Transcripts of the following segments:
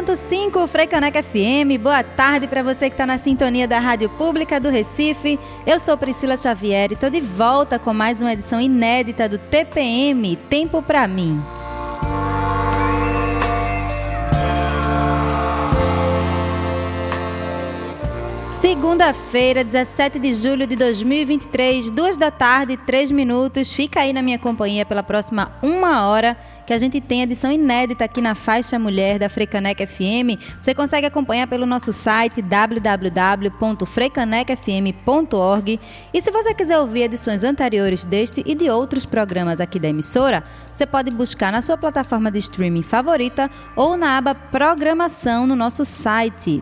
101.5 Freicaneca FM. Boa tarde para você que está na sintonia da Rádio Pública do Recife. Eu sou Priscila Xavier e estou de volta com mais uma edição inédita do TPM Tempo para mim. Segunda-feira, 17 de julho de 2023, duas da tarde, três minutos. Fica aí na minha companhia pela próxima uma hora que a gente tem edição inédita aqui na faixa mulher da Freicanec FM. Você consegue acompanhar pelo nosso site www.freicanecfm.org. E se você quiser ouvir edições anteriores deste e de outros programas aqui da emissora, você pode buscar na sua plataforma de streaming favorita ou na aba Programação no nosso site.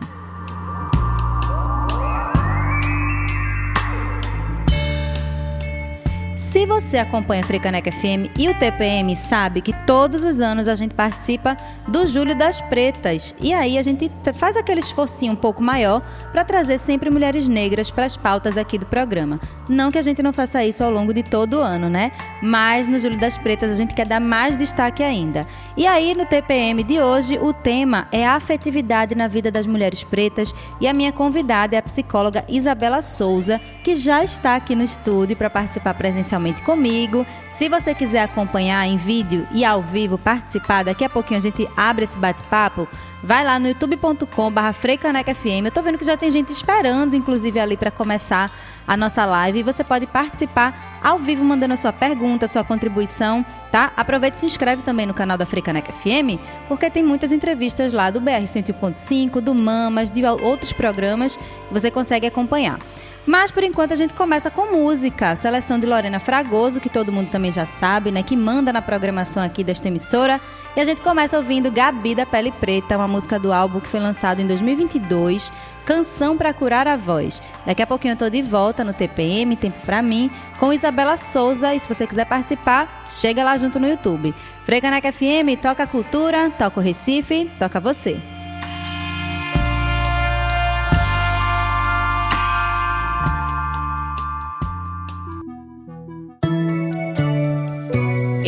Se você acompanha a Frecaneca FM e o TPM, sabe que todos os anos a gente participa do Julho das Pretas. E aí a gente faz aquele esforcinho um pouco maior para trazer sempre mulheres negras para as pautas aqui do programa. Não que a gente não faça isso ao longo de todo o ano, né? Mas no Julho das Pretas a gente quer dar mais destaque ainda. E aí no TPM de hoje o tema é a afetividade na vida das mulheres pretas e a minha convidada é a psicóloga Isabela Souza, que já está aqui no estúdio para participar presencialmente presencialmente comigo. Se você quiser acompanhar em vídeo e ao vivo, participar, daqui a pouquinho a gente abre esse bate-papo. Vai lá no youtube.com.br freicanecafm. Eu tô vendo que já tem gente esperando, inclusive, ali para começar a nossa live. E você pode participar ao vivo, mandando a sua pergunta, a sua contribuição, tá? Aproveite e se inscreve também no canal da Freicaneca FM, porque tem muitas entrevistas lá do BR 101.5, do Mamas, de outros programas que você consegue acompanhar. Mas por enquanto a gente começa com música. Seleção de Lorena Fragoso, que todo mundo também já sabe, né? Que manda na programação aqui desta emissora. E a gente começa ouvindo Gabi da Pele Preta, uma música do álbum que foi lançado em 2022, Canção para Curar a Voz. Daqui a pouquinho eu tô de volta no TPM, Tempo para mim, com Isabela Souza. E se você quiser participar, chega lá junto no YouTube. Frecaneca FM, toca a cultura, toca o Recife, toca você.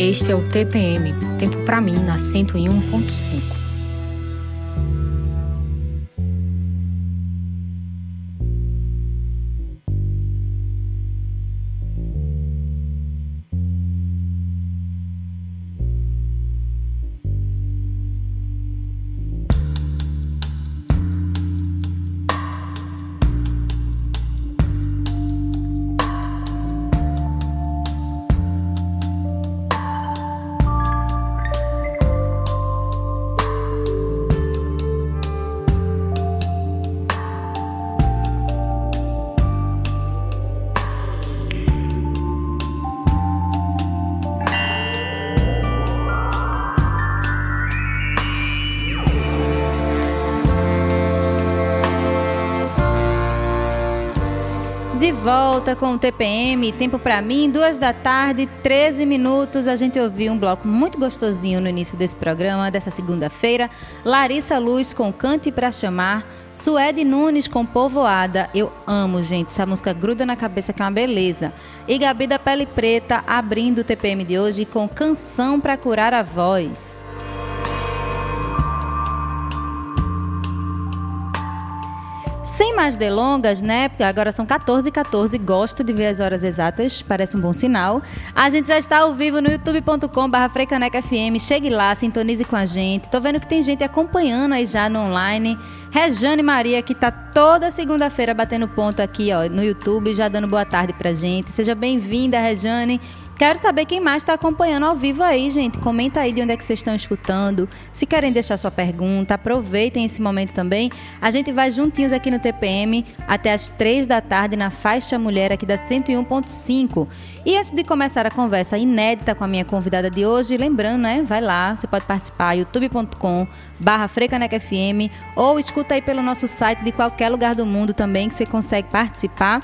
Este é o TPM, Tempo para mim na 101.5. volta com o TPM, tempo para mim, duas da tarde, 13 minutos. A gente ouviu um bloco muito gostosinho no início desse programa, dessa segunda-feira. Larissa Luz com Cante para Chamar. Suede Nunes com Povoada. Eu amo, gente. Essa música gruda na cabeça que é uma beleza. E Gabi da Pele Preta abrindo o TPM de hoje com Canção para Curar a Voz. Sem mais delongas, né? Porque agora são 14 e 14, gosto de ver as horas exatas, parece um bom sinal. A gente já está ao vivo no youtube.com.br FM. Chegue lá, sintonize com a gente. Tô vendo que tem gente acompanhando aí já no online. Rejane Maria, que tá toda segunda-feira batendo ponto aqui, ó, no YouTube, já dando boa tarde pra gente. Seja bem-vinda, Rejane. Quero saber quem mais está acompanhando ao vivo aí, gente. Comenta aí de onde é que vocês estão escutando. Se querem deixar sua pergunta, aproveitem esse momento também. A gente vai juntinhos aqui no TPM até as três da tarde na faixa mulher aqui da 101.5. E antes de começar a conversa inédita com a minha convidada de hoje, lembrando, né? Vai lá, você pode participar, youtube.com barra FM ou escuta aí pelo nosso site de qualquer lugar do mundo também que você consegue participar.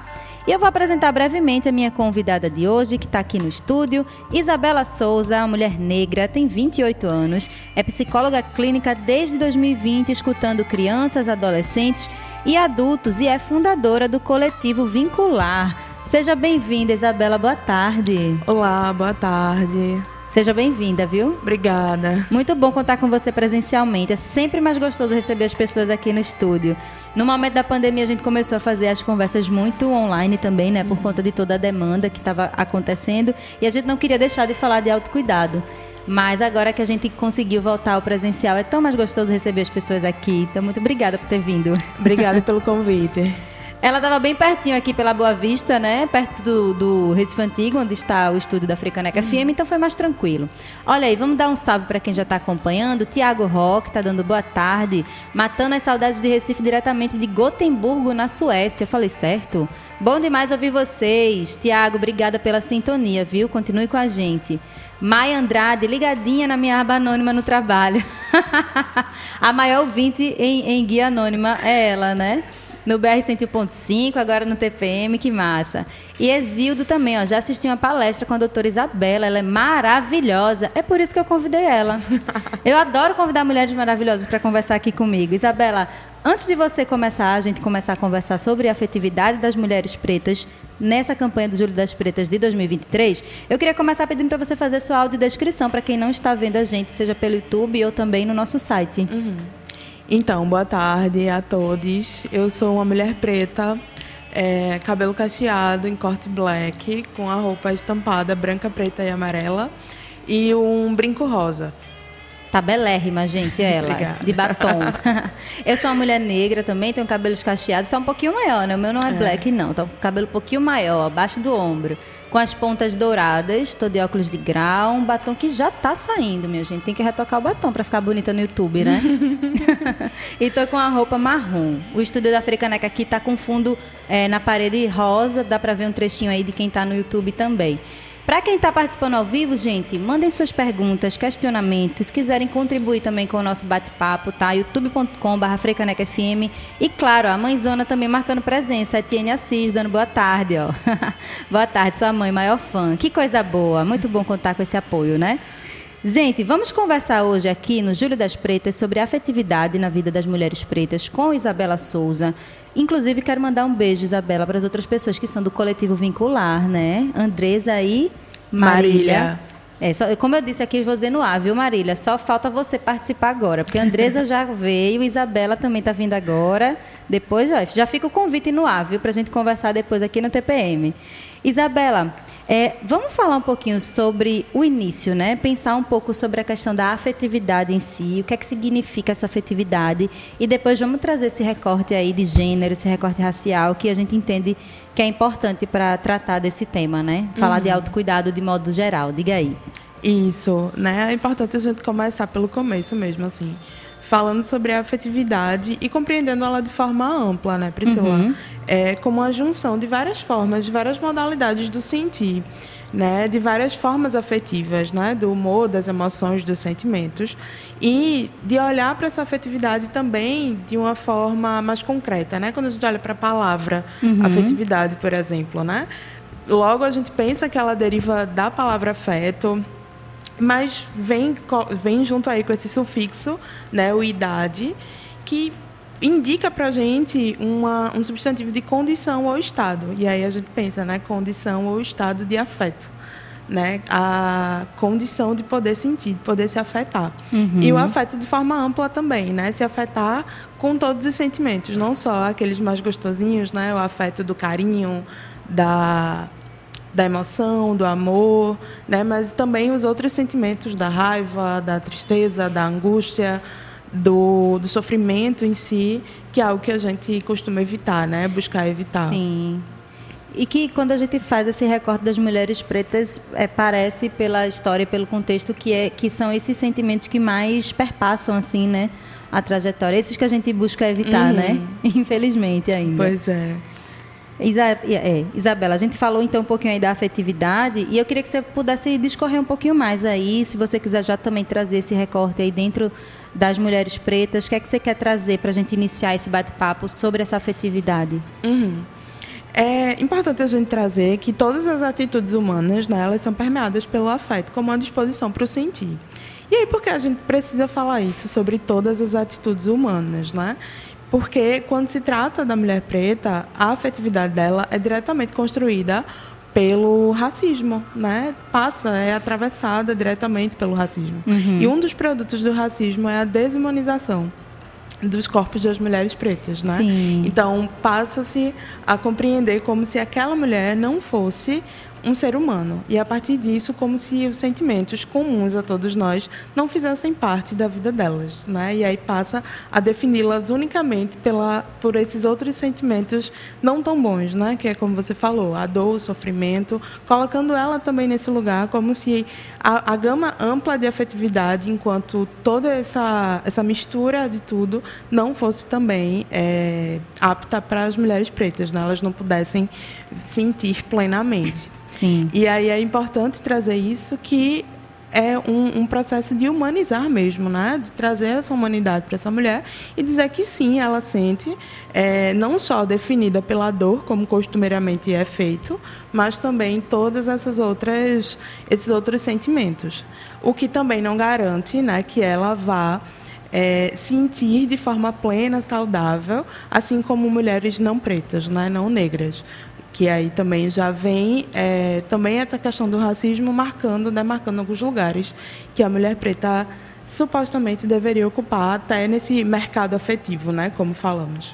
E eu vou apresentar brevemente a minha convidada de hoje, que está aqui no estúdio, Isabela Souza, mulher negra, tem 28 anos, é psicóloga clínica desde 2020, escutando crianças, adolescentes e adultos e é fundadora do coletivo Vincular. Seja bem-vinda, Isabela, boa tarde. Olá, boa tarde. Seja bem-vinda, viu? Obrigada. Muito bom contar com você presencialmente. É sempre mais gostoso receber as pessoas aqui no estúdio. No momento da pandemia, a gente começou a fazer as conversas muito online também, né? Por conta de toda a demanda que estava acontecendo. E a gente não queria deixar de falar de autocuidado. Mas agora que a gente conseguiu voltar ao presencial, é tão mais gostoso receber as pessoas aqui. Então, muito obrigada por ter vindo. Obrigada pelo convite. Ela estava bem pertinho aqui pela Boa Vista, né? Perto do, do Recife Antigo, onde está o estúdio da Africaneca uhum. FM, então foi mais tranquilo. Olha aí, vamos dar um salve para quem já está acompanhando. Tiago Rock está dando boa tarde, matando as saudades de Recife diretamente de Gotemburgo, na Suécia. Falei certo? Bom demais ouvir vocês. Tiago, obrigada pela sintonia, viu? Continue com a gente. Maia Andrade, ligadinha na minha aba anônima no trabalho. a maior ouvinte em, em guia anônima é ela, né? No BR 101.5, agora no TPM, que massa. E Exildo também, ó, já assisti uma palestra com a doutora Isabela, ela é maravilhosa. É por isso que eu convidei ela. Eu adoro convidar mulheres maravilhosas para conversar aqui comigo. Isabela, antes de você começar, a gente começar a conversar sobre a afetividade das mulheres pretas nessa campanha do Júlio das Pretas de 2023, eu queria começar pedindo para você fazer sua audiodescrição para quem não está vendo a gente, seja pelo YouTube ou também no nosso site. Uhum. Então, boa tarde a todos. Eu sou uma mulher preta, é, cabelo cacheado em corte black, com a roupa estampada branca, preta e amarela e um brinco rosa. Tá belérrima, gente, ela. Obrigada. De batom. eu sou uma mulher negra também, tenho cabelos cacheados, só um pouquinho maior, né? O meu não é, é. black, não. Tá com cabelo um pouquinho maior, abaixo do ombro com as pontas douradas, tô de óculos de grau, um batom que já tá saindo, minha gente. Tem que retocar o batom para ficar bonita no YouTube, né? e tô com a roupa marrom. O estúdio da Africaneca aqui tá com fundo é, na parede rosa, dá para ver um trechinho aí de quem tá no YouTube também. Para quem está participando ao vivo, gente, mandem suas perguntas, questionamentos, quiserem contribuir também com o nosso bate-papo, tá? youtube.com.br FM e, claro, a mãezona também marcando presença, a Etienne Assis, dando boa tarde, ó. boa tarde, sua mãe, maior fã. Que coisa boa, muito bom contar com esse apoio, né? Gente, vamos conversar hoje aqui no Júlio das Pretas sobre a afetividade na vida das mulheres pretas com Isabela Souza. Inclusive, quero mandar um beijo, Isabela, para as outras pessoas que são do coletivo vincular, né? Andresa e Marília. Marília. É, só, como eu disse aqui, vou dizer no ar, viu, Marília? Só falta você participar agora, porque a Andresa já veio, Isabela também está vindo agora. Depois já, já fica o convite no ar, viu, para a gente conversar depois aqui no TPM. Isabela, é, vamos falar um pouquinho sobre o início, né? Pensar um pouco sobre a questão da afetividade em si, o que é que significa essa afetividade, e depois vamos trazer esse recorte aí de gênero, esse recorte racial, que a gente entende que é importante para tratar desse tema, né? Falar uhum. de autocuidado de modo geral. Diga aí. Isso, né? É importante a gente começar pelo começo mesmo, assim falando sobre a afetividade e compreendendo ela de forma ampla, né, Priscila? Uhum. É como a junção de várias formas, de várias modalidades do sentir, né, de várias formas afetivas, né, do humor, das emoções, dos sentimentos, e de olhar para essa afetividade também de uma forma mais concreta, né? Quando a gente olha para a palavra uhum. afetividade, por exemplo, né? Logo a gente pensa que ela deriva da palavra afeto, mas vem, vem junto aí com esse sufixo, né, o idade, que indica para a gente uma, um substantivo de condição ou estado. E aí a gente pensa, né, condição ou estado de afeto. né, a condição de poder sentir, de poder se afetar. Uhum. E o afeto de forma ampla também, né? Se afetar com todos os sentimentos, não só aqueles mais gostosinhos, né? O afeto do carinho, da da emoção, do amor, né? Mas também os outros sentimentos da raiva, da tristeza, da angústia, do, do sofrimento em si, que é algo que a gente costuma evitar, né? Buscar evitar. Sim. E que quando a gente faz esse recorte das mulheres pretas, é, parece pela história, pelo contexto, que, é, que são esses sentimentos que mais perpassam, assim, né? A trajetória. Esses que a gente busca evitar, Uhum. né? Infelizmente ainda. Pois é. Isa, é, Isabela, a gente falou então um pouquinho aí da afetividade e eu queria que você pudesse discorrer um pouquinho mais aí, se você quiser já também trazer esse recorte aí dentro das mulheres pretas, o que é que você quer trazer para a gente iniciar esse bate-papo sobre essa afetividade? Uhum. É importante a gente trazer que todas as atitudes humanas, né, elas são permeadas pelo afeto, como uma disposição para o sentir. E aí, por que a gente precisa falar isso sobre todas as atitudes humanas, né? Porque quando se trata da mulher preta, a afetividade dela é diretamente construída pelo racismo, né? Passa, é atravessada diretamente pelo racismo. E um dos produtos do racismo é a desumanização dos corpos das mulheres pretas, né? Sim. Então passa-se a compreender como se aquela mulher não fosse um ser humano e a partir disso como se os sentimentos comuns a todos nós não fizessem parte da vida delas, né? E aí passa a defini-las unicamente pela por esses outros sentimentos não tão bons, né? Que é como você falou, a dor, o sofrimento, colocando ela também nesse lugar como se a, a gama ampla de afetividade, enquanto toda essa essa mistura de tudo não fosse também é, apta para as mulheres pretas, né? Elas não pudessem sentir plenamente. Sim. E aí é importante trazer isso que é um, um processo de humanizar mesmo, né? De trazer essa humanidade para essa mulher e dizer que sim, ela sente, é, não só definida pela dor, como costumeiramente é feito, mas também todas essas outras, esses outros sentimentos. O que também não garante, né, que ela vá é, sentir de forma plena, saudável, assim como mulheres não pretas, né, não negras que aí também já vem é, também essa questão do racismo marcando, demarcando alguns lugares que a mulher preta supostamente deveria ocupar até nesse mercado afetivo, né, como falamos.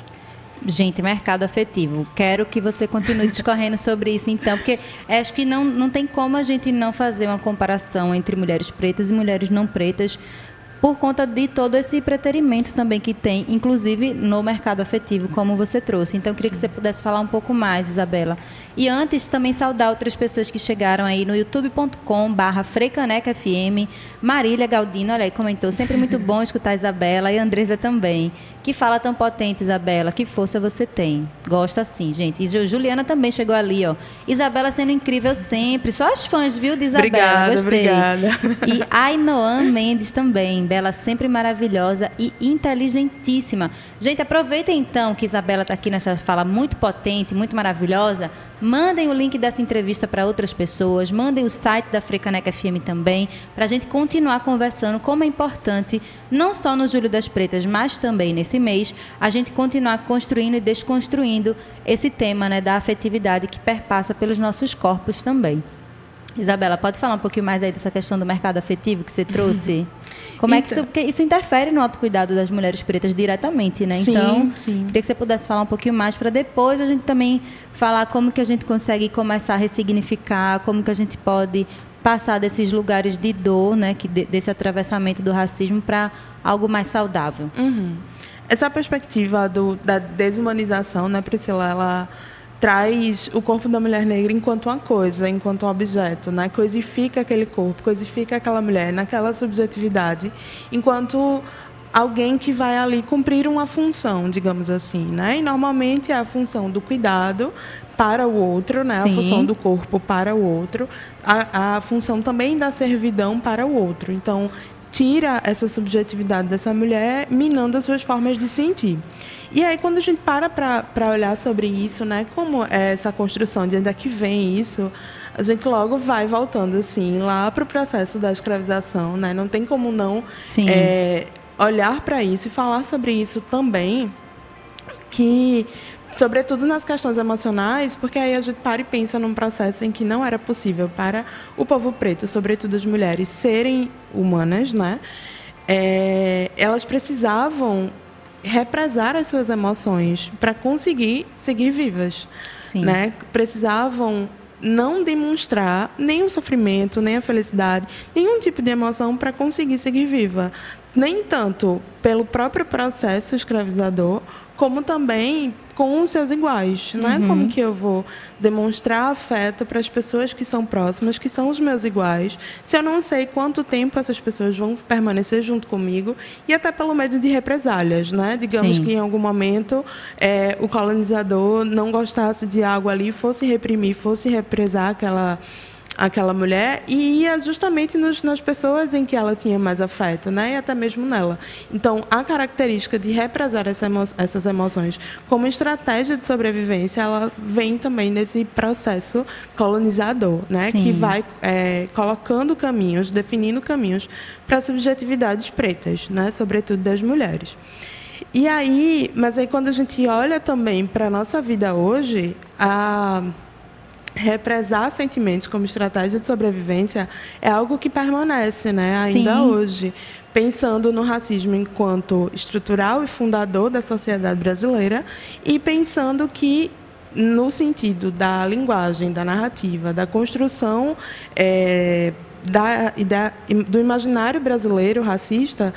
Gente, mercado afetivo. Quero que você continue discorrendo sobre isso, então, porque acho que não, não tem como a gente não fazer uma comparação entre mulheres pretas e mulheres não pretas por conta de todo esse preterimento também que tem, inclusive no mercado afetivo, como você trouxe. Então, eu queria Sim. que você pudesse falar um pouco mais, Isabela. E antes, também saudar outras pessoas que chegaram aí no youtube.com/barra FM. Marília Galdino, olha aí, comentou. Sempre muito bom escutar a Isabela e a Andresa também. Que fala tão potente, Isabela. Que força você tem. Gosta sim, gente. E Juliana também chegou ali, ó. Isabela sendo incrível sempre. Só as fãs, viu, de Isabela. Obrigada, Gostei. obrigada. E Ainoan Mendes também. Bela sempre maravilhosa e inteligentíssima. Gente, aproveitem então que Isabela está aqui nessa fala muito potente, muito maravilhosa. Mandem o link dessa entrevista para outras pessoas. Mandem o site da Frecaneca FM também, para a gente continuar conversando como é importante, não só no Júlio das Pretas, mas também nesse mês, a gente continuar construindo e desconstruindo esse tema né, da afetividade que perpassa pelos nossos corpos também. Isabela, pode falar um pouquinho mais aí dessa questão do mercado afetivo que você trouxe? Como então, é que isso, porque isso interfere no autocuidado das mulheres pretas diretamente, né? Sim, então, sim. queria que você pudesse falar um pouquinho mais para depois a gente também falar como que a gente consegue começar a ressignificar, como que a gente pode passar desses lugares de dor, né, que desse atravessamento do racismo para algo mais saudável. Uhum. Essa perspectiva do, da desumanização, né, Priscila, ela traz o corpo da mulher negra enquanto uma coisa, enquanto um objeto, né? Coisifica aquele corpo, coisifica aquela mulher naquela subjetividade, enquanto alguém que vai ali cumprir uma função, digamos assim, né? E normalmente é a função do cuidado para o outro, né? Sim. A função do corpo para o outro, a, a função também da servidão para o outro. Então, tira essa subjetividade dessa mulher, minando as suas formas de sentir. E aí, quando a gente para para olhar sobre isso, né, como é essa construção, de onde é que vem isso, a gente logo vai voltando, assim, lá para o processo da escravização, né? Não tem como não é, olhar para isso e falar sobre isso também, que sobretudo nas questões emocionais, porque aí a gente para e pensa num processo em que não era possível para o povo preto, sobretudo as mulheres, serem humanas, né? É, elas precisavam represar as suas emoções para conseguir seguir vivas, Sim. né? Precisavam não demonstrar nem o sofrimento, nem a felicidade, nenhum tipo de emoção para conseguir seguir viva. Nem tanto pelo próprio processo escravizador, como também com os seus iguais. Não é uhum. como que eu vou demonstrar afeto para as pessoas que são próximas, que são os meus iguais, se eu não sei quanto tempo essas pessoas vão permanecer junto comigo e até pelo medo de represálias, né? Digamos Sim. que em algum momento é, o colonizador não gostasse de algo ali, fosse reprimir, fosse represar aquela aquela mulher e ia justamente nos, nas pessoas em que ela tinha mais afeto, né? E até mesmo nela. Então, a característica de represar essa emo essas emoções como estratégia de sobrevivência, ela vem também nesse processo colonizador, né? Sim. Que vai é, colocando caminhos, definindo caminhos para subjetividades pretas, né? Sobretudo das mulheres. E aí, mas aí quando a gente olha também para a nossa vida hoje, a represar sentimentos como estratégia de sobrevivência é algo que permanece, né, ainda Sim. hoje. Pensando no racismo enquanto estrutural e fundador da sociedade brasileira e pensando que no sentido da linguagem, da narrativa, da construção é, da, da, do imaginário brasileiro racista,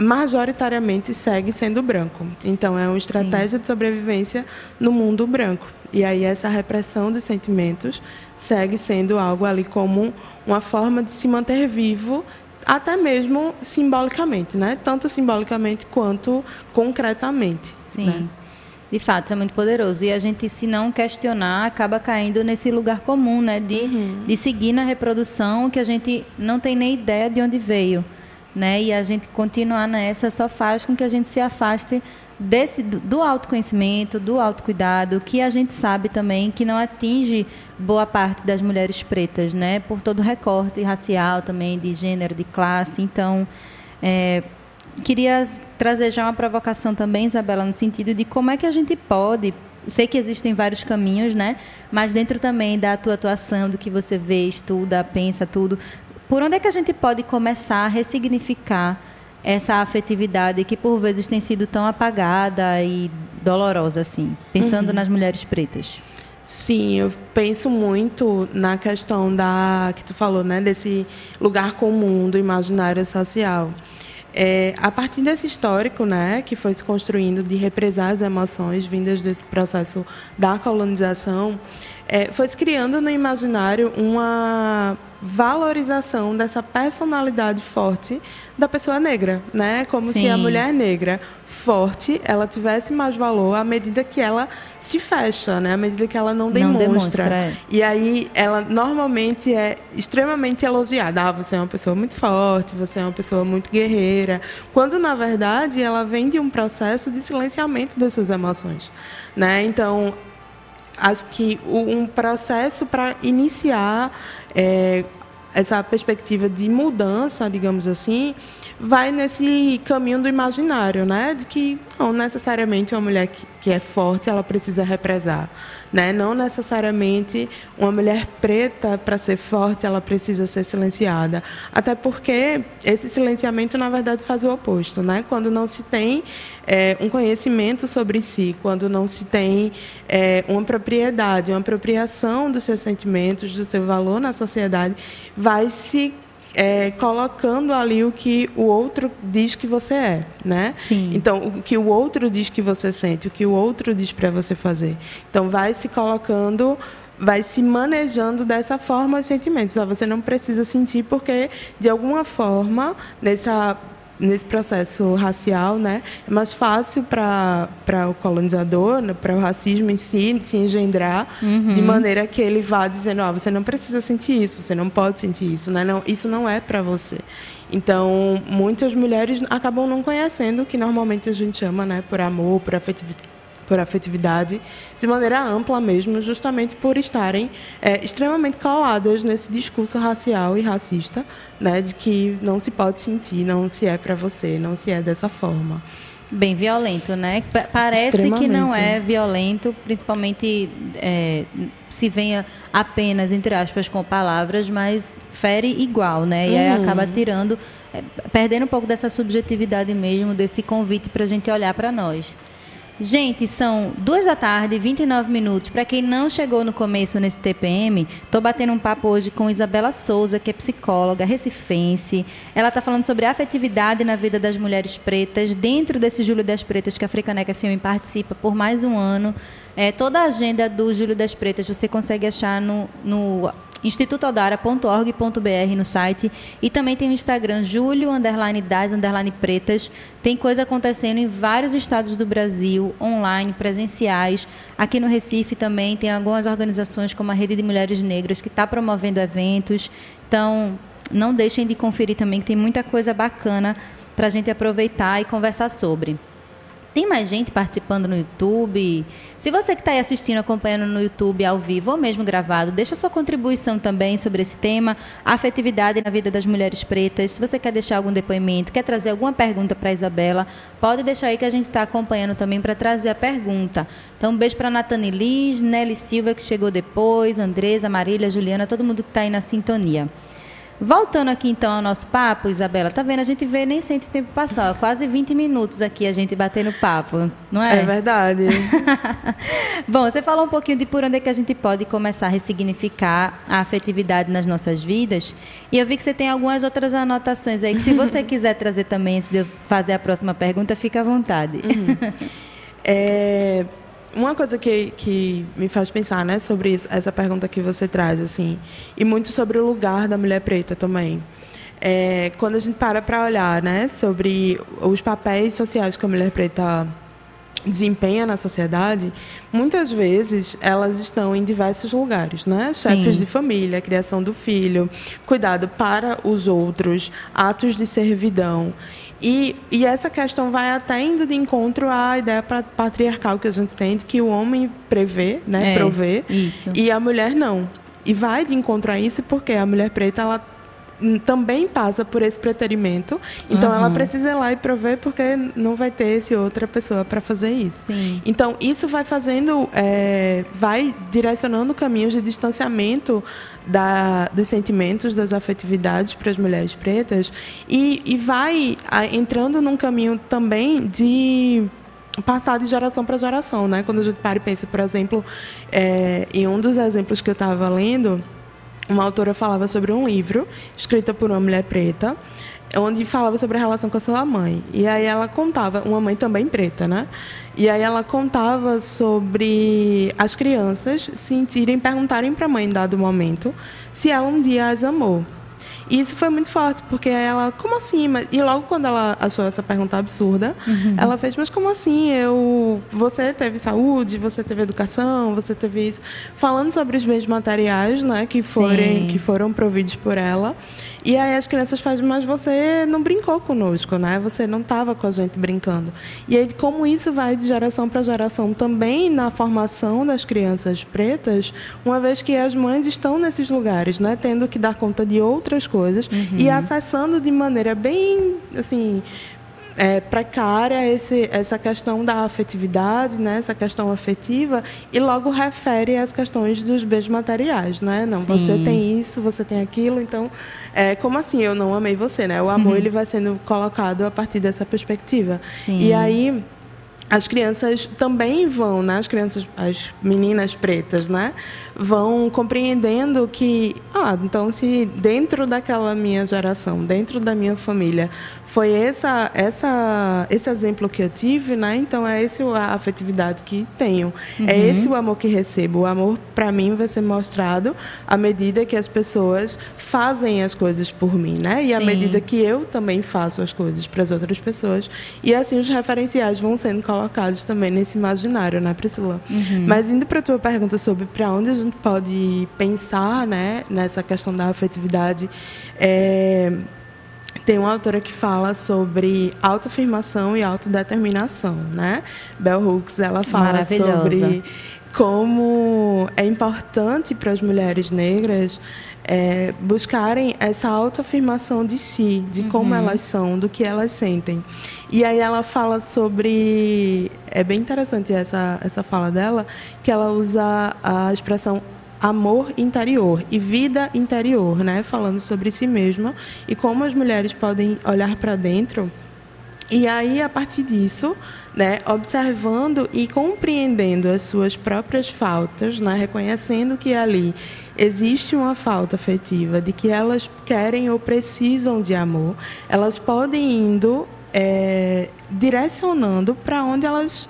majoritariamente segue sendo branco. Então, é uma estratégia Sim. de sobrevivência no mundo branco. E aí essa repressão dos sentimentos segue sendo algo ali como uma forma de se manter vivo, até mesmo simbolicamente, né? Tanto simbolicamente quanto concretamente. Sim. Né? De fato, é muito poderoso. E a gente, se não questionar, acaba caindo nesse lugar comum, né? De, uhum. de seguir na reprodução que a gente não tem nem ideia de onde veio. Né? E a gente continuar nessa só faz com que a gente se afaste desse, do autoconhecimento, do autocuidado, que a gente sabe também que não atinge boa parte das mulheres pretas, né? Por todo o recorte racial também, de gênero, de classe. Então, é, queria trazer já uma provocação também, Isabela, no sentido de como é que a gente pode sei que existem vários caminhos, né? Mas dentro também da tua atuação, do que você vê, estuda, pensa, tudo, por onde é que a gente pode começar a ressignificar essa afetividade que por vezes tem sido tão apagada e dolorosa assim, pensando uhum. nas mulheres pretas. Sim, eu penso muito na questão da que tu falou, né, desse lugar comum do imaginário social. É, a partir desse histórico, né, que foi se construindo de represar as emoções vindas desse processo da colonização, é, foi se criando no imaginário uma valorização dessa personalidade forte da pessoa negra, né? Como Sim. se a mulher negra forte, ela tivesse mais valor à medida que ela se fecha, né? À medida que ela não demonstra. Não demonstra é. E aí ela normalmente é extremamente elogiada. Ah, você é uma pessoa muito forte, você é uma pessoa muito guerreira, quando na verdade ela vem de um processo de silenciamento das suas emoções, né? Então, acho que um processo para iniciar é, essa perspectiva de mudança, digamos assim, vai nesse caminho do imaginário, né? De que não necessariamente uma mulher que, que é forte ela precisa represar, né? Não necessariamente uma mulher preta para ser forte ela precisa ser silenciada, até porque esse silenciamento na verdade faz o oposto, né? Quando não se tem é, um conhecimento sobre si, quando não se tem é, uma propriedade, uma apropriação dos seus sentimentos, do seu valor na sociedade, vai se é, colocando ali o que o outro diz que você é, né? Sim. Então, o que o outro diz que você sente, o que o outro diz para você fazer. Então, vai se colocando vai se manejando dessa forma os sentimentos. Você não precisa sentir porque, de alguma forma, nessa nesse processo racial, né, é mais fácil para o colonizador, né, para o racismo em si, se engendrar, uhum. de maneira que ele vá dizendo, ah, você não precisa sentir isso, você não pode sentir isso, né, não, isso não é para você. Então, muitas mulheres acabam não conhecendo o que normalmente a gente chama, né, por amor, por afetividade por afetividade, de maneira ampla mesmo, justamente por estarem é, extremamente coladas nesse discurso racial e racista, né, de que não se pode sentir, não se é para você, não se é dessa forma. Bem violento, né? Parece que não é violento, principalmente é, se venha apenas, entre aspas, com palavras, mas fere igual, né? E aí uhum. acaba tirando, é, perdendo um pouco dessa subjetividade mesmo, desse convite para a gente olhar para nós. Gente, são duas da tarde, 29 minutos. Para quem não chegou no começo nesse TPM, estou batendo um papo hoje com Isabela Souza, que é psicóloga recifense. Ela está falando sobre afetividade na vida das mulheres pretas, dentro desse Júlio das Pretas que a Africaneca Filme participa por mais um ano. É, toda a agenda do Júlio das Pretas você consegue achar no, no institutodara.org.br no site e também tem o Instagram underline das pretas. Tem coisa acontecendo em vários estados do Brasil, online, presenciais. Aqui no Recife também tem algumas organizações como a Rede de Mulheres Negras que está promovendo eventos. Então, não deixem de conferir também que tem muita coisa bacana para a gente aproveitar e conversar sobre. Tem mais gente participando no YouTube? Se você que está aí assistindo, acompanhando no YouTube ao vivo ou mesmo gravado, deixa sua contribuição também sobre esse tema, afetividade na vida das mulheres pretas. Se você quer deixar algum depoimento, quer trazer alguma pergunta para Isabela, pode deixar aí que a gente está acompanhando também para trazer a pergunta. Então, um beijo para Natane Liz, Nelly Silva, que chegou depois, Andresa, Marília, Juliana, todo mundo que está aí na sintonia. Voltando aqui então ao nosso papo, Isabela, tá vendo? A gente vê nem sente o tempo passar. Quase 20 minutos aqui a gente batendo papo, não é? É verdade. Bom, você falou um pouquinho de por onde é que a gente pode começar a ressignificar a afetividade nas nossas vidas. E eu vi que você tem algumas outras anotações aí, que se você quiser trazer também antes de eu fazer a próxima pergunta, fica à vontade. Uhum. É, uma coisa que, que me faz pensar, né, sobre isso, essa pergunta que você traz, assim, e muito sobre o lugar da mulher preta também. É, quando a gente para para olhar, né, sobre os papéis sociais que a mulher preta desempenha na sociedade, muitas vezes elas estão em diversos lugares, né? Chefes Sim. de família, criação do filho, cuidado para os outros, atos de servidão. E, e essa questão vai até indo de encontro à ideia patriarcal que a gente tem de que o homem prevê, né, é, prover, isso. e a mulher não. E vai de encontro a isso porque a mulher preta ela também passa por esse preterimento. Então uhum. ela precisa ir lá e prover porque não vai ter esse outra pessoa para fazer isso. Sim. Então isso vai fazendo, é, vai direcionando caminhos de distanciamento da, dos sentimentos, das afetividades para as mulheres pretas e, e vai entrando num caminho também de passar de geração para geração, né? Quando a gente para e pensa, por exemplo, é, em um dos exemplos que eu estava lendo uma autora falava sobre um livro escrito por uma mulher preta, onde falava sobre a relação com a sua mãe. E aí ela contava, uma mãe também preta, né? E aí ela contava sobre as crianças sentirem, perguntarem para a mãe em dado momento se ela um dia as amou. E isso foi muito forte, porque ela, como assim? E logo quando ela achou essa pergunta absurda, uhum. ela fez, mas como assim? Eu, você teve saúde, você teve educação, você teve isso. Falando sobre os bens materiais, né, que, forem, que foram providos por ela. E aí as crianças fazem, mas você não brincou conosco, né? Você não estava com a gente brincando. E aí como isso vai de geração para geração também na formação das crianças pretas, uma vez que as mães estão nesses lugares, né? Tendo que dar conta de outras coisas uhum. e acessando de maneira bem, assim, é, precária esse, essa questão da afetividade, né, essa questão afetiva, e logo refere às questões dos bens materiais, né? Não, Sim. você tem isso, você tem aquilo, então, é, como assim eu não amei você, né? O amor uhum. ele vai sendo colocado a partir dessa perspectiva. Sim. E aí as crianças também vão, né? As crianças, as meninas pretas, né? Vão compreendendo que, ah, então se dentro daquela minha geração, dentro da minha família, foi essa, essa, esse exemplo que eu tive, né? Então é esse a afetividade que tenho, é uhum. é esse o amor que recebo. O amor para mim vai ser mostrado à medida que as pessoas fazem as coisas por mim, né? E Sim. à medida que eu também faço as coisas para as outras pessoas. E assim os referenciais vão sendo colocados também nesse imaginário, né, Priscila? Uhum. Mas indo para a tua pergunta sobre para onde a gente pode pensar, né, nessa questão da afetividade, é tem uma autora que fala sobre autoafirmação e autodeterminação, né? Bell Hooks, ela fala sobre como é importante para as mulheres negras é, buscarem essa autoafirmação de si, de como uhum. elas são, do que elas sentem. E aí ela fala sobre. É bem interessante essa, essa fala dela, que ela usa a expressão amor interior e vida interior, né? Falando sobre si mesma e como as mulheres podem olhar para dentro. E aí, a partir disso, né, observando e compreendendo as suas próprias faltas, né, reconhecendo que ali existe uma falta afetiva, de que elas querem ou precisam de amor, elas podem indo é, direcionando para onde elas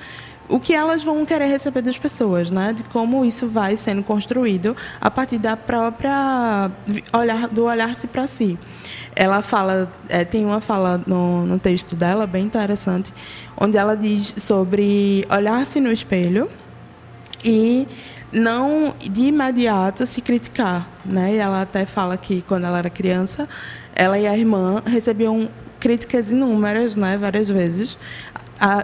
o que elas vão querer receber das pessoas, né? De como isso vai sendo construído a partir da própria olhar do olhar-se para si. Ela fala, é, tem uma fala no, no texto dela bem interessante, onde ela diz sobre olhar-se no espelho e não de imediato se criticar, né? E ela até fala que quando ela era criança, ela e a irmã recebiam críticas inúmeras, né, várias vezes,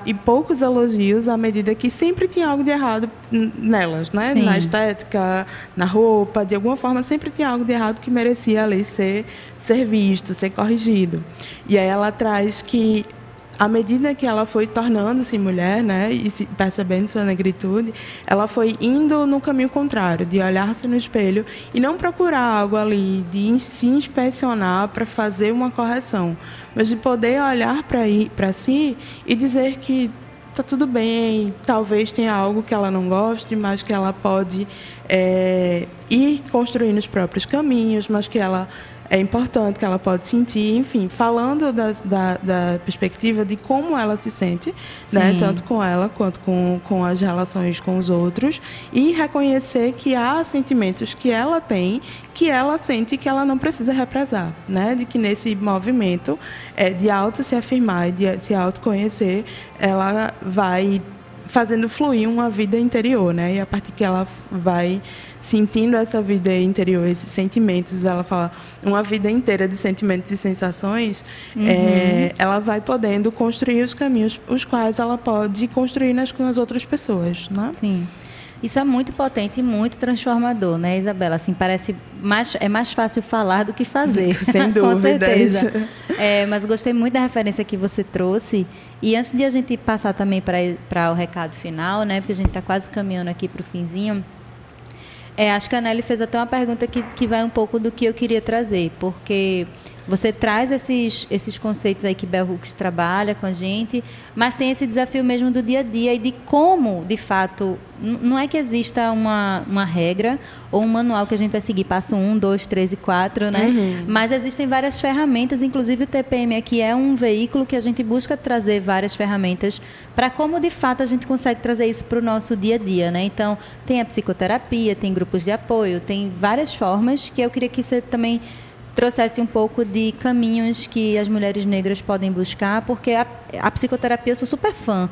e poucos elogios à medida que sempre tinha algo de errado nelas, né? Sim. Na estética, na roupa, de alguma forma sempre tinha algo de errado que merecia ali ser, ser visto, ser corrigido. E aí ela traz que à medida que ela foi tornando-se mulher, né, e se percebendo sua negritude, ela foi indo no caminho contrário, de olhar-se no espelho e não procurar algo ali, de se inspecionar para fazer uma correção, mas de poder olhar para si e dizer que tá tudo bem, talvez tenha algo que ela não goste, mas que ela pode é, ir construindo os próprios caminhos, mas que ela é importante, que ela pode sentir, enfim, falando das, da, da, perspectiva de como ela se sente, né, tanto com ela quanto com, com as relações com os outros, e reconhecer que há sentimentos que ela tem, que ela sente que ela não precisa represar, né, de que nesse movimento é, de auto se afirmar e de se autoconhecer, ela vai fazendo fluir uma vida interior, né? E a partir que ela vai sentindo essa vida interior, esses sentimentos, ela fala uma vida inteira de sentimentos e sensações, uhum. é, ela vai podendo construir os caminhos os quais ela pode construir nas com as outras pessoas, né? Sim. Isso é muito potente e muito transformador, né, Isabela? Assim, parece mais, é mais fácil falar do que fazer. Sem dúvida. Com certeza. É, mas gostei muito da referência que você trouxe. E antes de a gente passar também para o recado final, né, porque a gente está quase caminhando aqui para o finzinho, é, acho que a Nelly fez até uma pergunta que, que vai um pouco do que eu queria trazer, porque você traz esses, esses conceitos aí que Bell Hooks trabalha com a gente, mas tem esse desafio mesmo do dia a dia e de como, de fato, não é que exista uma, uma regra ou um manual que a gente vai seguir, passo um, dois, três e quatro, né? Uhum. Mas existem várias ferramentas, inclusive o TPM aqui é um veículo que a gente busca trazer várias ferramentas para como, de fato, a gente consegue trazer isso para o nosso dia a dia, né? Então, tem a psicoterapia, tem grupos de apoio, tem várias formas que eu queria que você também trouxesse um pouco de caminhos que as mulheres negras podem buscar, porque a, a psicoterapia eu sou super fã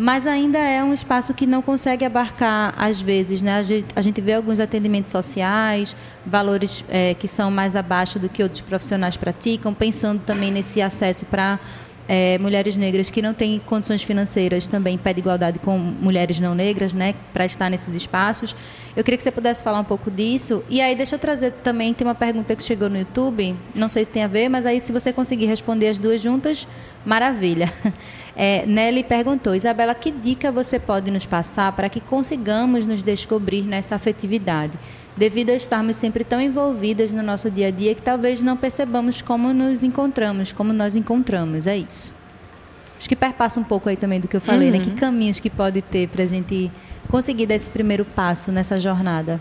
mas ainda é um espaço que não consegue abarcar, às vezes, né? A gente, vê alguns atendimentos sociais, valores é, que são mais abaixo do que outros profissionais praticam, pensando também nesse acesso para é, mulheres negras que não têm condições financeiras também pede igualdade com mulheres não negras, né, para estar nesses espaços. Eu queria que você pudesse falar um pouco disso. E aí, deixa eu trazer também, tem uma pergunta que chegou no YouTube, não sei se tem a ver, mas aí se você conseguir responder as duas juntas, maravilha. É, Nelly perguntou, Isabela, que dica você pode nos passar para que consigamos nos descobrir nessa afetividade? Devido a estarmos sempre tão envolvidas no nosso dia a dia que talvez não percebamos como nos encontramos, como nós encontramos. É isso. Acho que perpassa um pouco aí também do que eu falei, uhum. né? Que caminhos que pode ter para a gente conseguir dar esse primeiro passo nessa jornada?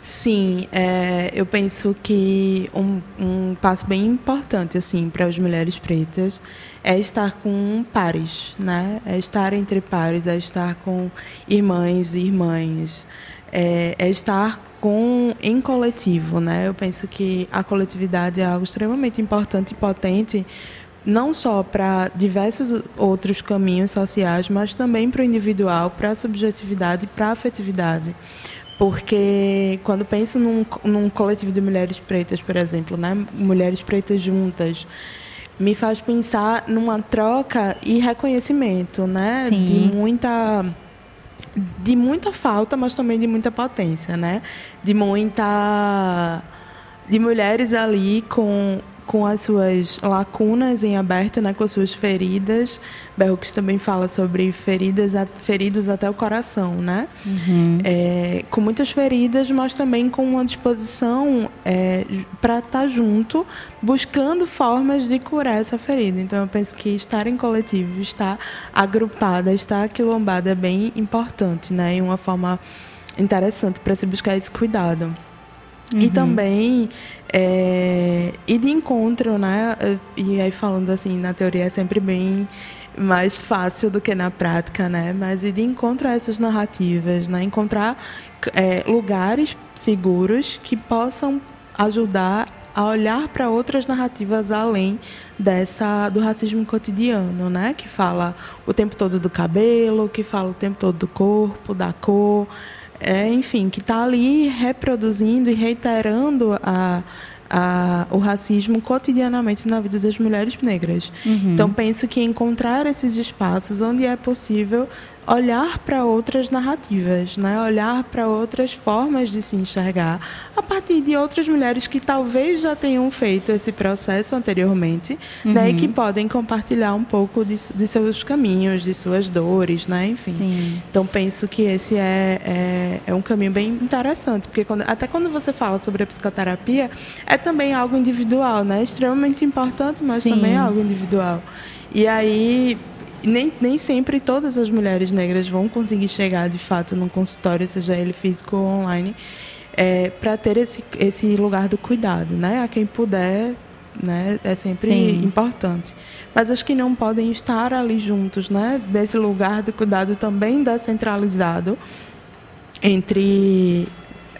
Sim, é, eu penso que um, um, passo bem importante assim para as mulheres pretas é estar com pares, né? É estar entre pares, é estar com irmãs e irmãs, é, é estar com em coletivo, né? Eu penso que a coletividade é algo extremamente importante e potente, não só para diversos outros caminhos sociais, mas também para o individual, para a subjetividade, para a afetividade. Porque quando penso num, num coletivo de mulheres pretas, por exemplo, né? Mulheres pretas juntas, me faz pensar numa troca e reconhecimento, né? Sim. De muita de muita falta, mas também de muita potência, né? De muita de mulheres ali com com as suas lacunas em aberto, né, com as suas feridas. Berrux também fala sobre feridas, feridos até o coração, né? Uhum. É, com muitas feridas, mas também com uma disposição é, para estar tá junto, buscando formas de curar essa ferida. Então, eu penso que estar em coletivo, estar agrupada, estar aquilombada é bem importante, né? E uma forma interessante para se buscar esse cuidado. Uhum. E também é, ir de encontro, né? E aí falando assim, na teoria é sempre bem mais fácil do que na prática, né? Mas ir de encontro a essas narrativas, né? Encontrar é, lugares seguros que possam ajudar a olhar para outras narrativas além dessa do racismo cotidiano, né? Que fala o tempo todo do cabelo, que fala o tempo todo do corpo, da cor, é, enfim, que está ali reproduzindo e reiterando a, a, o racismo cotidianamente na vida das mulheres negras. Uhum. Então, penso que encontrar esses espaços onde é possível olhar para outras narrativas, né? olhar para outras formas de se enxergar, a partir de outras mulheres que talvez já tenham feito esse processo anteriormente uhum. né? e que uhum. podem compartilhar um pouco de, de, seus caminhos, de suas dores, né? enfim. Sim. Então, penso que esse é, é, é, um caminho bem interessante, porque quando, até quando você fala sobre a psicoterapia, é também algo individual, né? extremamente importante, mas Sim. também é algo individual. E aí, nem, nem sempre todas as mulheres negras vão conseguir chegar de fato num consultório, seja ele físico ou online, é, para ter esse, esse lugar do cuidado, né? A quem puder, né? É sempre Sim. importante. Mas as que não podem estar ali juntos, né? Desse lugar do cuidado também descentralizado entre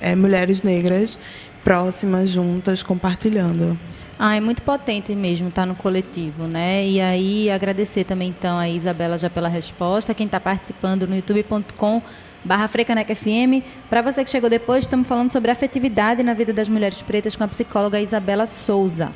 é, mulheres negras próximas, juntas, compartilhando. Ah, é muito potente mesmo estar tá no coletivo, né? E aí agradecer também então a Isabela já pela resposta, quem está participando no youtube.com barra FM. Para você que chegou depois, estamos falando sobre afetividade na vida das mulheres pretas com a psicóloga Isabela Souza.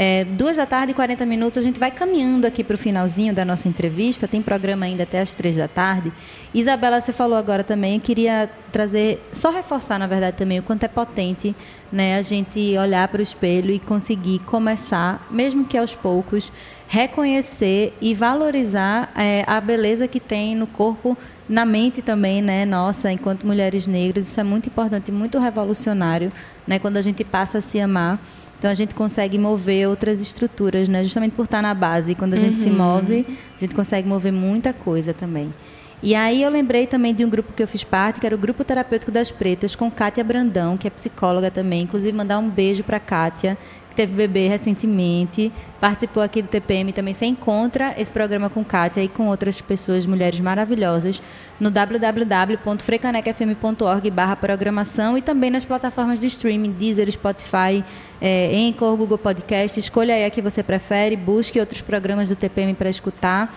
É, duas da tarde e 40 minutos, a gente vai caminhando aqui para o finalzinho da nossa entrevista. Tem programa ainda até as três da tarde. Isabela, você falou agora também, queria trazer, só reforçar, na verdade, também o quanto é potente né, a gente olhar para o espelho e conseguir começar, mesmo que aos poucos, reconhecer e valorizar é, a beleza que tem no corpo na mente também, né, nossa, enquanto mulheres negras, isso é muito importante, muito revolucionário, né, quando a gente passa a se amar então a gente consegue mover outras estruturas, né? Justamente por estar na base. Quando a gente uhum. se move, a gente consegue mover muita coisa também. E aí eu lembrei também de um grupo que eu fiz parte, que era o Grupo Terapêutico das Pretas, com Kátia Brandão, que é psicóloga também. Inclusive, mandar um beijo para Kátia, teve bebê recentemente, participou aqui do TPM também. Você encontra esse programa com Kátia e com outras pessoas, mulheres maravilhosas, no www.frecanecfm.org barra programação e também nas plataformas de streaming, Deezer, Spotify, é, Anchor, Google Podcast. Escolha aí a que você prefere, busque outros programas do TPM para escutar.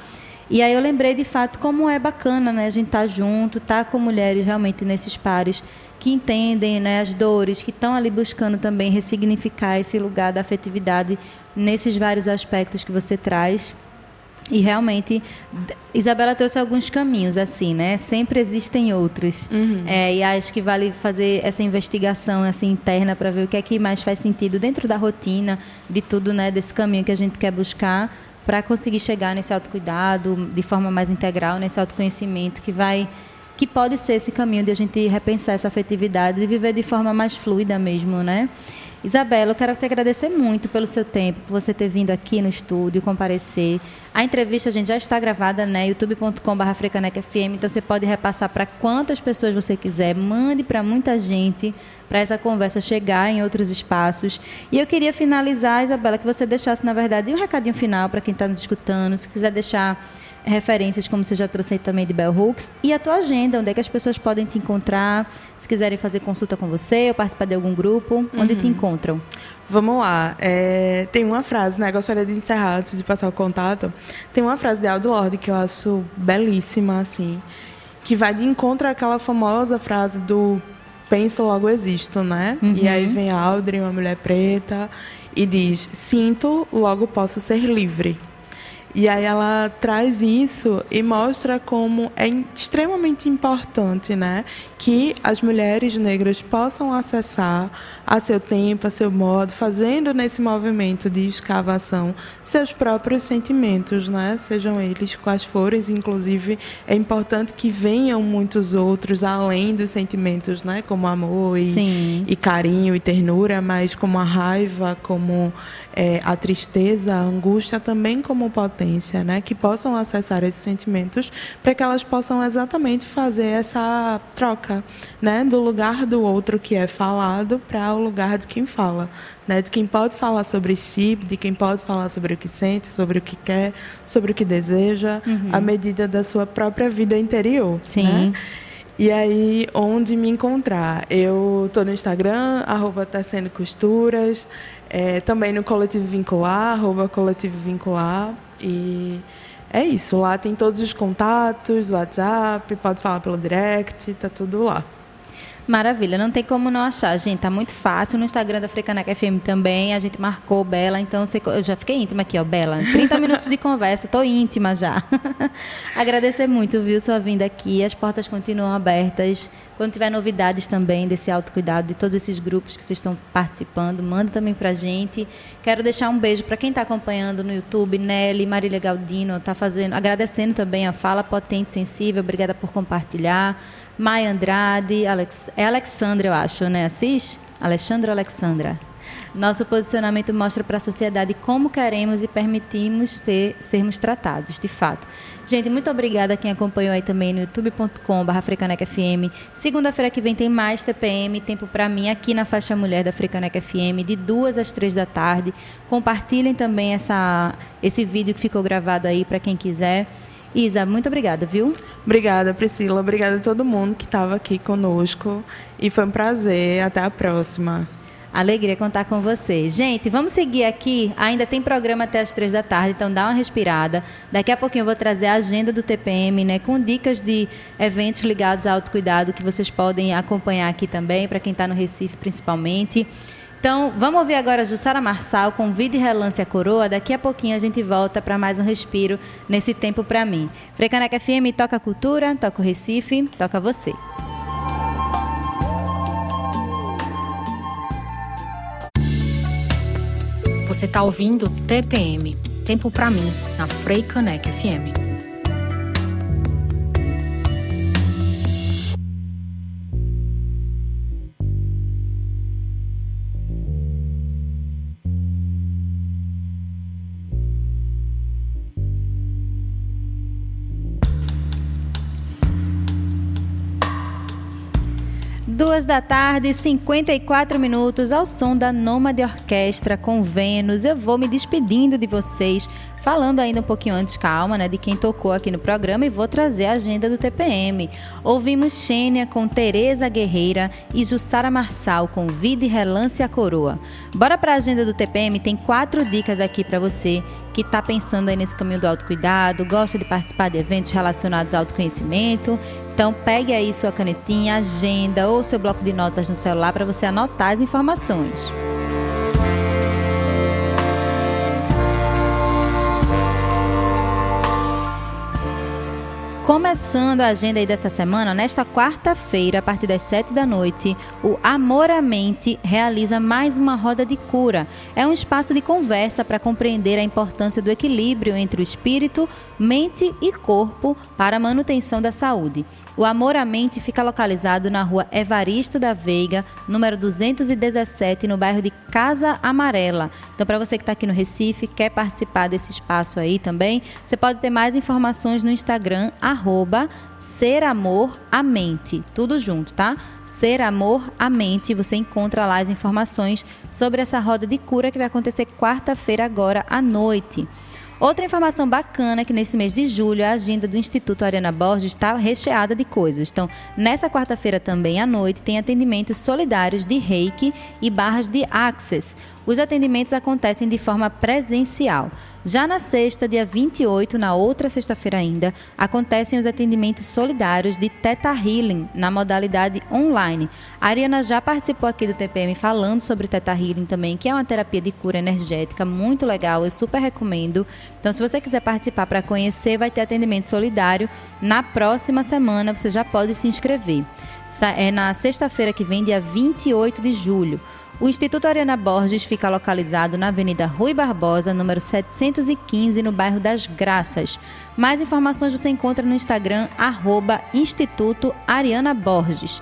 E aí eu lembrei de fato como é bacana, né? A gente tá junto, tá com mulheres realmente nesses pares que entendem né, as dores, que estão ali buscando também ressignificar esse lugar da afetividade nesses vários aspectos que você traz. E realmente, Isabela trouxe alguns caminhos, assim, né? Sempre existem outros. Uhum. É, e acho que vale fazer essa investigação assim, interna para ver o que é que mais faz sentido dentro da rotina, de tudo, né? Desse caminho que a gente quer buscar para conseguir chegar nesse autocuidado de forma mais integral, nesse autoconhecimento que vai que pode ser esse caminho de a gente repensar essa afetividade, de viver de forma mais fluida mesmo, né? Isabela, eu quero te agradecer muito pelo seu tempo, por você ter vindo aqui no estúdio, comparecer. A entrevista, a gente já está gravada, né? youtube.com.br FM, então você pode repassar para quantas pessoas você quiser. Mande para muita gente, para essa conversa chegar em outros espaços. E eu queria finalizar, Isabela, que você deixasse, na verdade, um recadinho final para quem está nos escutando. Se quiser deixar referências, como você já trouxe aí também de Bell Hooks, e a tua agenda, onde é que as pessoas podem te encontrar, se quiserem fazer consulta com você ou participar de algum grupo, onde uhum. te encontram? Vamos lá. É, tem uma frase, né? Gostaria de encerrar antes de passar o contato. Tem uma frase de Aldo Lorde que eu acho belíssima, assim, que vai de encontro àquela famosa frase do penso, logo existo, né? Uhum. E aí vem a Audrey, uma mulher preta, e diz: sinto, logo posso ser livre. E aí ela traz isso e mostra como é extremamente importante, né, que as mulheres negras possam acessar a seu tempo, a seu modo, fazendo nesse movimento de escavação seus próprios sentimentos, né, sejam eles quais forem, inclusive é importante que venham muitos outros além dos sentimentos, né, como amor e, e carinho e ternura, mas como a raiva, como é, a tristeza, a angústia também como potência, né? Que possam acessar esses sentimentos para que elas possam exatamente fazer essa troca, né? Do lugar do outro que é falado para o lugar de quem fala, né? De quem pode falar sobre si, de quem pode falar sobre o que sente, sobre o que quer, sobre o que deseja, uhum. à medida da sua própria vida interior, Sim. Né? E aí, onde me encontrar? Eu estou no Instagram, arroba Costuras, é, também no Coletivo Vincular, arroba Coletivo Vincular. E é isso, lá tem todos os contatos, WhatsApp, pode falar pelo direct, tá tudo lá. Maravilha, não tem como não achar, gente. Tá muito fácil. No Instagram da Frecaneca FM também, a gente marcou Bela, então você, eu já fiquei íntima aqui, ó, Bela. 30 minutos de conversa, tô íntima já. Agradecer muito, viu, sua vinda aqui. As portas continuam abertas. Quando tiver novidades também desse autocuidado, de todos esses grupos que vocês estão participando, manda também pra gente. Quero deixar um beijo para quem está acompanhando no YouTube, Nelly, Marília Galdino, tá fazendo, agradecendo também a Fala Potente Sensível, obrigada por compartilhar. Maia Andrade, Alex, é Alexandra, eu acho, né? Assis? Alexandra Alexandra. Nosso posicionamento mostra para a sociedade como queremos e permitimos ser, sermos tratados, de fato. Gente, muito obrigada a quem acompanhou aí também no youtube.com.br. Segunda-feira que vem tem mais TPM, tempo para mim, aqui na faixa mulher da Frecaneca FM, de duas às três da tarde. Compartilhem também essa, esse vídeo que ficou gravado aí para quem quiser. Isa, muito obrigada, viu? Obrigada, Priscila. Obrigada a todo mundo que estava aqui conosco. E foi um prazer. Até a próxima. Alegria contar com vocês. Gente, vamos seguir aqui. Ainda tem programa até as três da tarde, então dá uma respirada. Daqui a pouquinho eu vou trazer a agenda do TPM, né? Com dicas de eventos ligados ao autocuidado que vocês podem acompanhar aqui também, para quem está no Recife principalmente. Então, vamos ouvir agora a Jussara Marçal com Vida e Relance a Coroa. Daqui a pouquinho a gente volta para mais um respiro nesse tempo para mim. Frecaneca FM toca cultura, toca o Recife, toca você. Você está ouvindo TPM, Tempo para mim, na Freicaneca FM. Da tarde, 54 minutos, ao som da Nômade Orquestra com Vênus. Eu vou me despedindo de vocês, falando ainda um pouquinho antes, calma, né, de quem tocou aqui no programa e vou trazer a agenda do TPM. Ouvimos Xênia com Tereza Guerreira e Jussara Marçal com Vida e Relance a Coroa. Bora para a agenda do TPM, tem quatro dicas aqui para você que está pensando aí nesse caminho do autocuidado, gosta de participar de eventos relacionados ao autoconhecimento então pegue aí sua canetinha, agenda ou seu bloco de notas no celular para você anotar as informações. Começando a agenda aí dessa semana, nesta quarta-feira, a partir das sete da noite, o Amor à Mente realiza mais uma roda de cura. É um espaço de conversa para compreender a importância do equilíbrio entre o espírito, mente e corpo para a manutenção da saúde. O Amor à Mente fica localizado na rua Evaristo da Veiga, número 217, no bairro de Casa Amarela. Então, para você que está aqui no Recife, quer participar desse espaço aí também, você pode ter mais informações no Instagram, Ser Amor à Mente. Tudo junto, tá? Ser Amor à Mente. Você encontra lá as informações sobre essa roda de cura que vai acontecer quarta-feira agora à noite. Outra informação bacana é que nesse mês de julho a agenda do Instituto Ariana Borges está recheada de coisas. Então, nessa quarta-feira também à noite tem atendimentos solidários de Reiki e barras de Access. Os atendimentos acontecem de forma presencial. Já na sexta, dia 28, na outra sexta-feira ainda, acontecem os atendimentos solidários de Teta Healing, na modalidade online. A Ariana já participou aqui do TPM falando sobre Teta Healing também, que é uma terapia de cura energética muito legal, eu super recomendo. Então, se você quiser participar para conhecer, vai ter atendimento solidário. Na próxima semana, você já pode se inscrever. É na sexta-feira que vem, dia 28 de julho. O Instituto Ariana Borges fica localizado na Avenida Rui Barbosa, número 715, no bairro das Graças. Mais informações você encontra no Instagram, arroba Instituto Ariana Borges.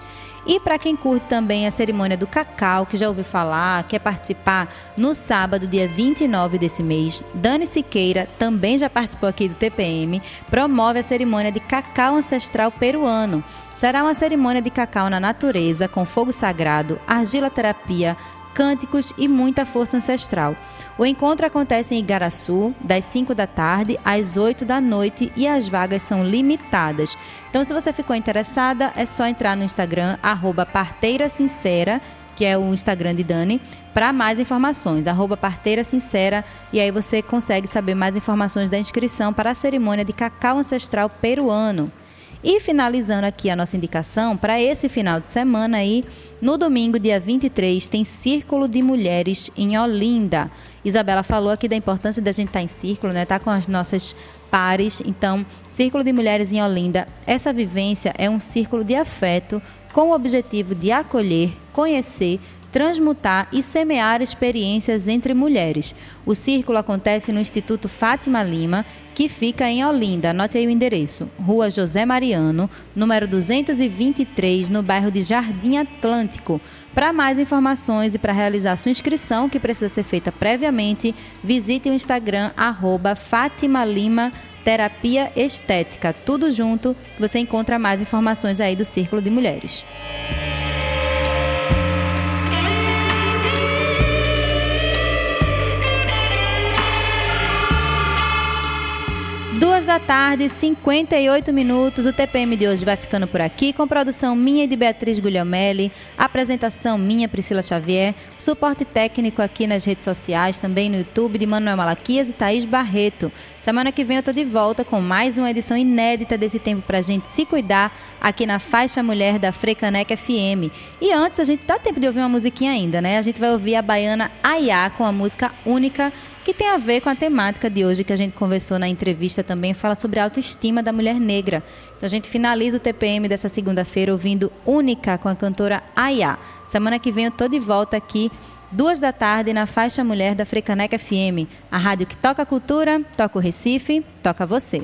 E para quem curte também a cerimônia do cacau, que já ouviu falar, quer participar no sábado, dia 29 desse mês, Dani Siqueira também já participou aqui do TPM, promove a cerimônia de cacau ancestral peruano. Será uma cerimônia de cacau na natureza, com fogo sagrado, argila terapia, cânticos e muita força ancestral. O encontro acontece em Igaraçu, das 5 da tarde às 8 da noite e as vagas são limitadas. Então, se você ficou interessada, é só entrar no Instagram, arroba Parteira Sincera, que é o Instagram de Dani, para mais informações, arroba Parteira Sincera, e aí você consegue saber mais informações da inscrição para a cerimônia de cacau ancestral peruano. E finalizando aqui a nossa indicação, para esse final de semana aí, no domingo, dia 23, tem Círculo de Mulheres em Olinda. Isabela falou aqui da importância da gente estar tá em círculo, né? Tá com as nossas pares. Então, Círculo de Mulheres em Olinda, essa vivência é um círculo de afeto com o objetivo de acolher, conhecer, transmutar e semear experiências entre mulheres. O círculo acontece no Instituto Fátima Lima, que fica em Olinda. Anote aí o endereço: Rua José Mariano, número 223, no bairro de Jardim Atlântico. Para mais informações e para realizar sua inscrição, que precisa ser feita previamente, visite o Instagram arroba Fátima Lima Terapia Estética. Tudo junto, você encontra mais informações aí do Círculo de Mulheres. Da tarde, 58 minutos. O TPM de hoje vai ficando por aqui, com produção minha e de Beatriz Guglielmelli, apresentação minha, Priscila Xavier, suporte técnico aqui nas redes sociais, também no YouTube, de Manuel Malaquias e Thaís Barreto. Semana que vem eu tô de volta com mais uma edição inédita desse tempo pra gente se cuidar aqui na Faixa Mulher da Frecaneca FM. E antes, a gente dá tempo de ouvir uma musiquinha ainda, né? A gente vai ouvir a baiana Ayá com a música única que tem a ver com a temática de hoje que a gente conversou na entrevista também, fala sobre a autoestima da mulher negra. Então a gente finaliza o TPM dessa segunda-feira ouvindo Única com a cantora Aya. Semana que vem eu tô de volta aqui duas da tarde na faixa mulher da Frecaneca FM, a rádio que toca a cultura, toca o Recife, toca você.